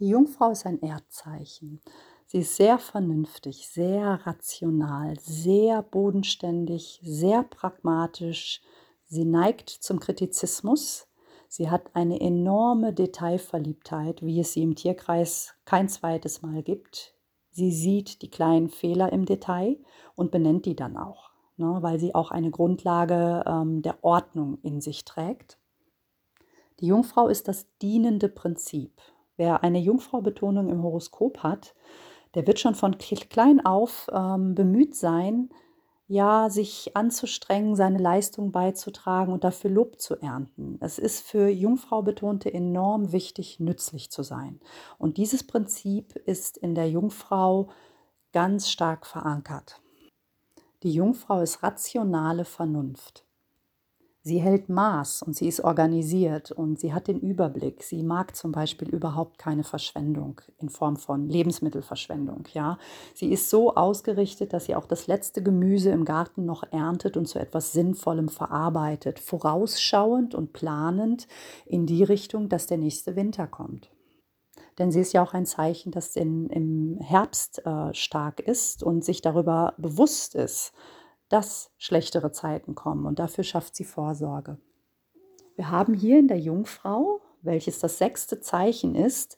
Die Jungfrau ist ein Erdzeichen. Sie ist sehr vernünftig, sehr rational, sehr bodenständig, sehr pragmatisch. Sie neigt zum Kritizismus. Sie hat eine enorme Detailverliebtheit, wie es sie im Tierkreis kein zweites Mal gibt. Sie sieht die kleinen Fehler im Detail und benennt die dann auch, ne, weil sie auch eine Grundlage ähm, der Ordnung in sich trägt. Die Jungfrau ist das dienende Prinzip. Wer eine Jungfrau-Betonung im Horoskop hat, der wird schon von klein auf ähm, bemüht sein, ja, sich anzustrengen, seine Leistung beizutragen und dafür Lob zu ernten. Es ist für Jungfrau-Betonte enorm wichtig, nützlich zu sein. Und dieses Prinzip ist in der Jungfrau ganz stark verankert. Die Jungfrau ist rationale Vernunft. Sie hält Maß und sie ist organisiert und sie hat den Überblick. Sie mag zum Beispiel überhaupt keine Verschwendung in Form von Lebensmittelverschwendung. Ja, sie ist so ausgerichtet, dass sie auch das letzte Gemüse im Garten noch erntet und zu etwas Sinnvollem verarbeitet, vorausschauend und planend in die Richtung, dass der nächste Winter kommt. Denn sie ist ja auch ein Zeichen, das in, im Herbst äh, stark ist und sich darüber bewusst ist, dass schlechtere Zeiten kommen und dafür schafft sie Vorsorge. Wir haben hier in der Jungfrau, welches das sechste Zeichen ist,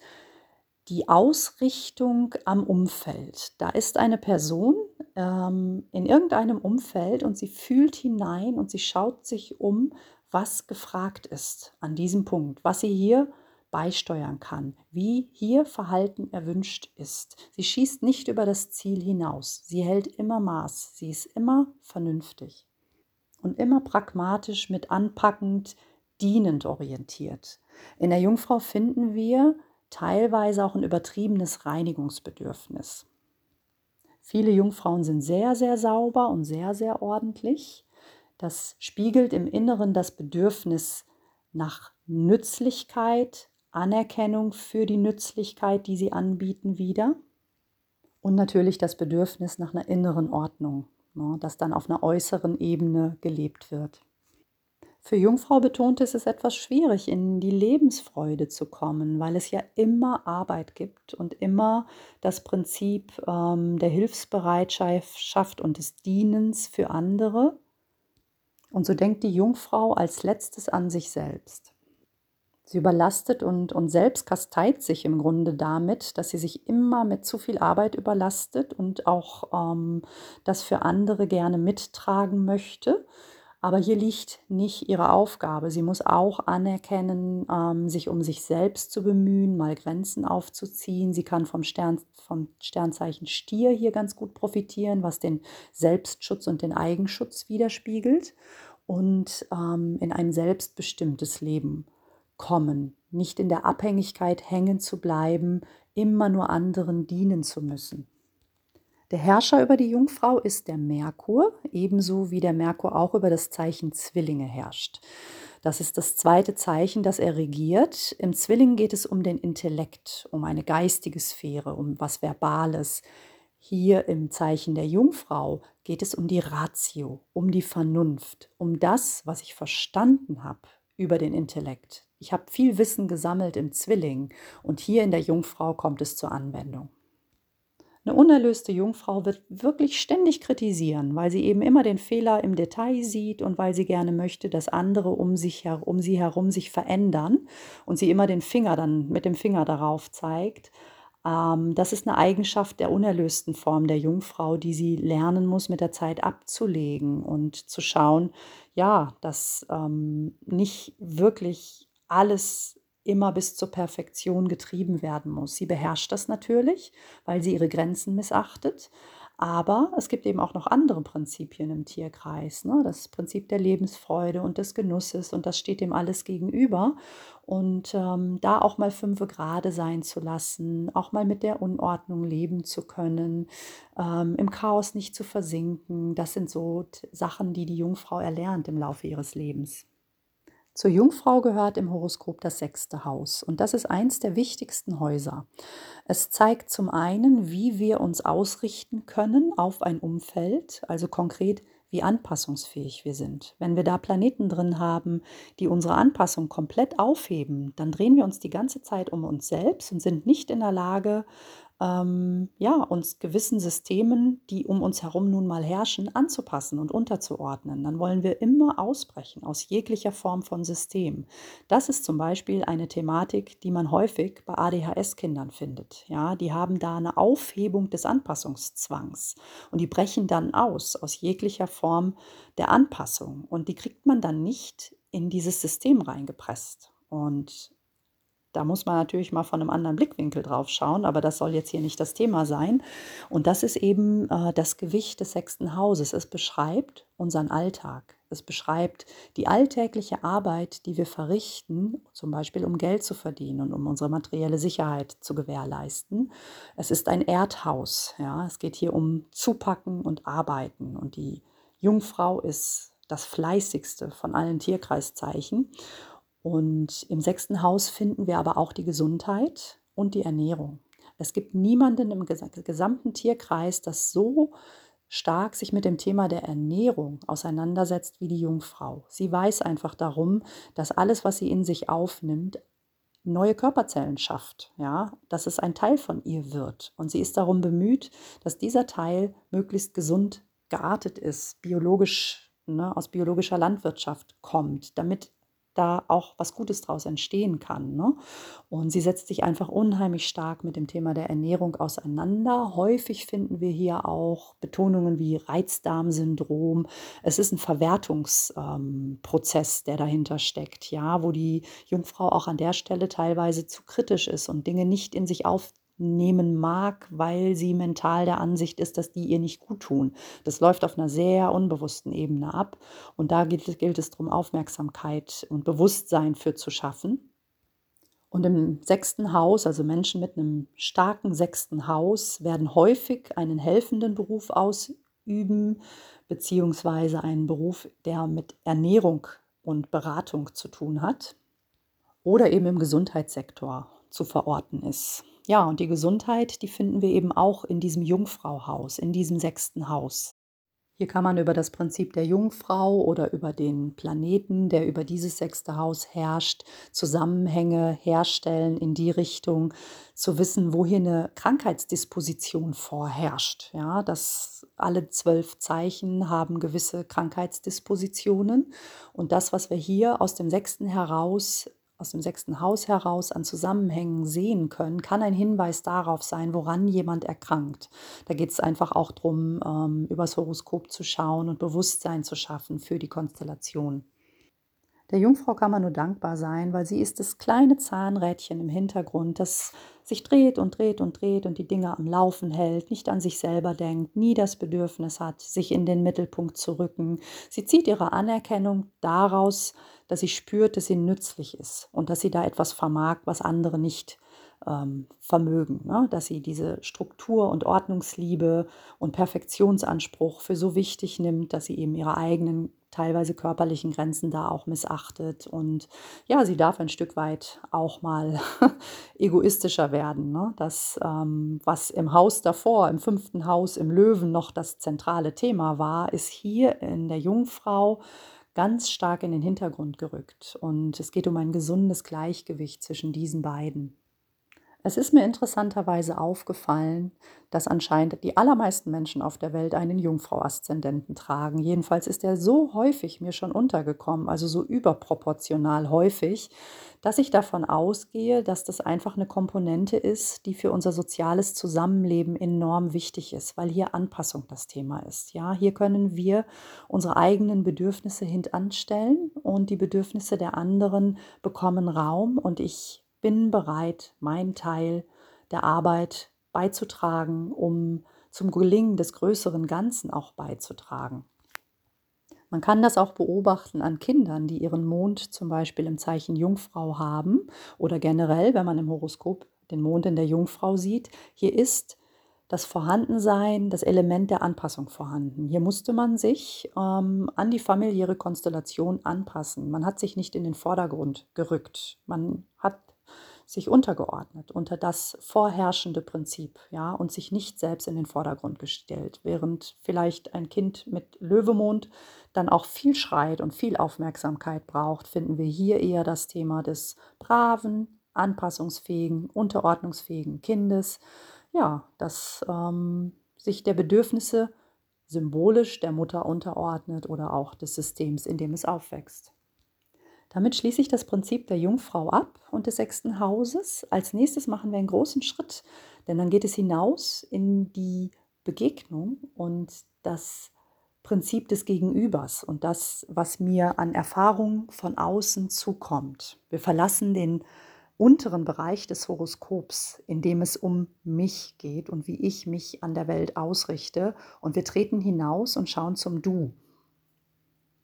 die Ausrichtung am Umfeld. Da ist eine Person ähm, in irgendeinem Umfeld und sie fühlt hinein und sie schaut sich um, was gefragt ist an diesem Punkt, was sie hier beisteuern kann, wie hier Verhalten erwünscht ist. Sie schießt nicht über das Ziel hinaus. Sie hält immer Maß. Sie ist immer vernünftig und immer pragmatisch mit anpackend, dienend orientiert. In der Jungfrau finden wir teilweise auch ein übertriebenes Reinigungsbedürfnis. Viele Jungfrauen sind sehr, sehr sauber und sehr, sehr ordentlich. Das spiegelt im Inneren das Bedürfnis nach Nützlichkeit, Anerkennung für die Nützlichkeit, die sie anbieten, wieder. Und natürlich das Bedürfnis nach einer inneren Ordnung, ne, das dann auf einer äußeren Ebene gelebt wird. Für Jungfrau betont ist es etwas schwierig, in die Lebensfreude zu kommen, weil es ja immer Arbeit gibt und immer das Prinzip ähm, der Hilfsbereitschaft und des Dienens für andere. Und so denkt die Jungfrau als letztes an sich selbst. Sie überlastet und, und selbst kasteit sich im Grunde damit, dass sie sich immer mit zu viel Arbeit überlastet und auch ähm, das für andere gerne mittragen möchte. Aber hier liegt nicht ihre Aufgabe. Sie muss auch anerkennen, ähm, sich um sich selbst zu bemühen, mal Grenzen aufzuziehen. Sie kann vom, Stern, vom Sternzeichen Stier hier ganz gut profitieren, was den Selbstschutz und den Eigenschutz widerspiegelt und ähm, in ein selbstbestimmtes Leben kommen, nicht in der Abhängigkeit hängen zu bleiben, immer nur anderen dienen zu müssen. Der Herrscher über die Jungfrau ist der Merkur, ebenso wie der Merkur auch über das Zeichen Zwillinge herrscht. Das ist das zweite Zeichen, das er regiert. Im Zwilling geht es um den Intellekt, um eine geistige Sphäre, um was Verbales. Hier im Zeichen der Jungfrau geht es um die Ratio, um die Vernunft, um das, was ich verstanden habe über den Intellekt, ich habe viel Wissen gesammelt im Zwilling und hier in der Jungfrau kommt es zur Anwendung. Eine unerlöste Jungfrau wird wirklich ständig kritisieren, weil sie eben immer den Fehler im Detail sieht und weil sie gerne möchte, dass andere um, sich um sie herum sich verändern und sie immer den Finger dann mit dem Finger darauf zeigt. Ähm, das ist eine Eigenschaft der unerlösten Form der Jungfrau, die sie lernen muss, mit der Zeit abzulegen und zu schauen, ja, dass ähm, nicht wirklich alles immer bis zur Perfektion getrieben werden muss. Sie beherrscht das natürlich, weil sie ihre Grenzen missachtet. Aber es gibt eben auch noch andere Prinzipien im Tierkreis. Ne? Das Prinzip der Lebensfreude und des Genusses und das steht dem alles gegenüber. Und ähm, da auch mal fünf Grade sein zu lassen, auch mal mit der Unordnung leben zu können, ähm, im Chaos nicht zu versinken, das sind so Sachen, die die Jungfrau erlernt im Laufe ihres Lebens. Zur Jungfrau gehört im Horoskop das sechste Haus und das ist eins der wichtigsten Häuser. Es zeigt zum einen, wie wir uns ausrichten können auf ein Umfeld, also konkret, wie anpassungsfähig wir sind. Wenn wir da Planeten drin haben, die unsere Anpassung komplett aufheben, dann drehen wir uns die ganze Zeit um uns selbst und sind nicht in der Lage, ähm, ja, uns gewissen Systemen, die um uns herum nun mal herrschen, anzupassen und unterzuordnen. Dann wollen wir immer ausbrechen aus jeglicher Form von System. Das ist zum Beispiel eine Thematik, die man häufig bei ADHS-Kindern findet. Ja, die haben da eine Aufhebung des Anpassungszwangs und die brechen dann aus aus jeglicher Form der Anpassung und die kriegt man dann nicht in dieses System reingepresst. Und da muss man natürlich mal von einem anderen Blickwinkel drauf schauen, aber das soll jetzt hier nicht das Thema sein. Und das ist eben äh, das Gewicht des sechsten Hauses. Es beschreibt unseren Alltag. Es beschreibt die alltägliche Arbeit, die wir verrichten, zum Beispiel um Geld zu verdienen und um unsere materielle Sicherheit zu gewährleisten. Es ist ein Erdhaus. Ja? Es geht hier um Zupacken und Arbeiten. Und die Jungfrau ist das fleißigste von allen Tierkreiszeichen. Und im sechsten Haus finden wir aber auch die Gesundheit und die Ernährung. Es gibt niemanden im gesamten Tierkreis, das so stark sich mit dem Thema der Ernährung auseinandersetzt wie die Jungfrau. Sie weiß einfach darum, dass alles, was sie in sich aufnimmt, neue Körperzellen schafft, ja, dass es ein Teil von ihr wird. Und sie ist darum bemüht, dass dieser Teil möglichst gesund geartet ist, biologisch, ne, aus biologischer Landwirtschaft kommt, damit da auch was Gutes draus entstehen kann. Ne? Und sie setzt sich einfach unheimlich stark mit dem Thema der Ernährung auseinander. Häufig finden wir hier auch Betonungen wie Reizdarmsyndrom. Es ist ein Verwertungsprozess, ähm, der dahinter steckt, ja, wo die Jungfrau auch an der Stelle teilweise zu kritisch ist und Dinge nicht in sich auf nehmen mag, weil sie mental der Ansicht ist, dass die ihr nicht gut tun. Das läuft auf einer sehr unbewussten Ebene ab. Und da gilt, gilt es darum, Aufmerksamkeit und Bewusstsein für zu schaffen. Und im sechsten Haus, also Menschen mit einem starken sechsten Haus, werden häufig einen helfenden Beruf ausüben, beziehungsweise einen Beruf, der mit Ernährung und Beratung zu tun hat oder eben im Gesundheitssektor zu verorten ist. Ja, und die Gesundheit, die finden wir eben auch in diesem Jungfrauhaus, in diesem sechsten Haus. Hier kann man über das Prinzip der Jungfrau oder über den Planeten, der über dieses sechste Haus herrscht, Zusammenhänge herstellen in die Richtung, zu wissen, wo hier eine Krankheitsdisposition vorherrscht. Ja, dass alle zwölf Zeichen haben gewisse Krankheitsdispositionen. Und das, was wir hier aus dem sechsten heraus aus dem sechsten Haus heraus an Zusammenhängen sehen können, kann ein Hinweis darauf sein, woran jemand erkrankt. Da geht es einfach auch darum, ähm, übers Horoskop zu schauen und Bewusstsein zu schaffen für die Konstellation. Der Jungfrau kann man nur dankbar sein, weil sie ist das kleine Zahnrädchen im Hintergrund, das sich dreht und dreht und dreht und die Dinge am Laufen hält, nicht an sich selber denkt, nie das Bedürfnis hat, sich in den Mittelpunkt zu rücken. Sie zieht ihre Anerkennung daraus, dass sie spürt, dass sie nützlich ist und dass sie da etwas vermag, was andere nicht ähm, vermögen. Ne? Dass sie diese Struktur und Ordnungsliebe und Perfektionsanspruch für so wichtig nimmt, dass sie eben ihre eigenen teilweise körperlichen Grenzen da auch missachtet. Und ja, sie darf ein Stück weit auch mal egoistischer werden. Ne? Das, ähm, was im Haus davor, im fünften Haus, im Löwen noch das zentrale Thema war, ist hier in der Jungfrau ganz stark in den Hintergrund gerückt. Und es geht um ein gesundes Gleichgewicht zwischen diesen beiden. Es ist mir interessanterweise aufgefallen, dass anscheinend die allermeisten Menschen auf der Welt einen Jungfrau-Aszendenten tragen. Jedenfalls ist er so häufig mir schon untergekommen, also so überproportional häufig, dass ich davon ausgehe, dass das einfach eine Komponente ist, die für unser soziales Zusammenleben enorm wichtig ist, weil hier Anpassung das Thema ist. Ja, hier können wir unsere eigenen Bedürfnisse hintanstellen und die Bedürfnisse der anderen bekommen Raum und ich bin bereit, meinen Teil der Arbeit beizutragen, um zum Gelingen des größeren Ganzen auch beizutragen. Man kann das auch beobachten an Kindern, die ihren Mond zum Beispiel im Zeichen Jungfrau haben oder generell, wenn man im Horoskop den Mond in der Jungfrau sieht. Hier ist das Vorhandensein, das Element der Anpassung vorhanden. Hier musste man sich ähm, an die familiäre Konstellation anpassen. Man hat sich nicht in den Vordergrund gerückt. Man hat sich untergeordnet unter das vorherrschende Prinzip, ja, und sich nicht selbst in den Vordergrund gestellt, während vielleicht ein Kind mit Löwemond dann auch viel schreit und viel Aufmerksamkeit braucht, finden wir hier eher das Thema des braven, anpassungsfähigen, unterordnungsfähigen Kindes, ja, das ähm, sich der Bedürfnisse symbolisch der Mutter unterordnet oder auch des Systems, in dem es aufwächst. Damit schließe ich das Prinzip der Jungfrau ab und des sechsten Hauses. Als nächstes machen wir einen großen Schritt, denn dann geht es hinaus in die Begegnung und das Prinzip des Gegenübers und das, was mir an Erfahrung von außen zukommt. Wir verlassen den unteren Bereich des Horoskops, in dem es um mich geht und wie ich mich an der Welt ausrichte. Und wir treten hinaus und schauen zum Du.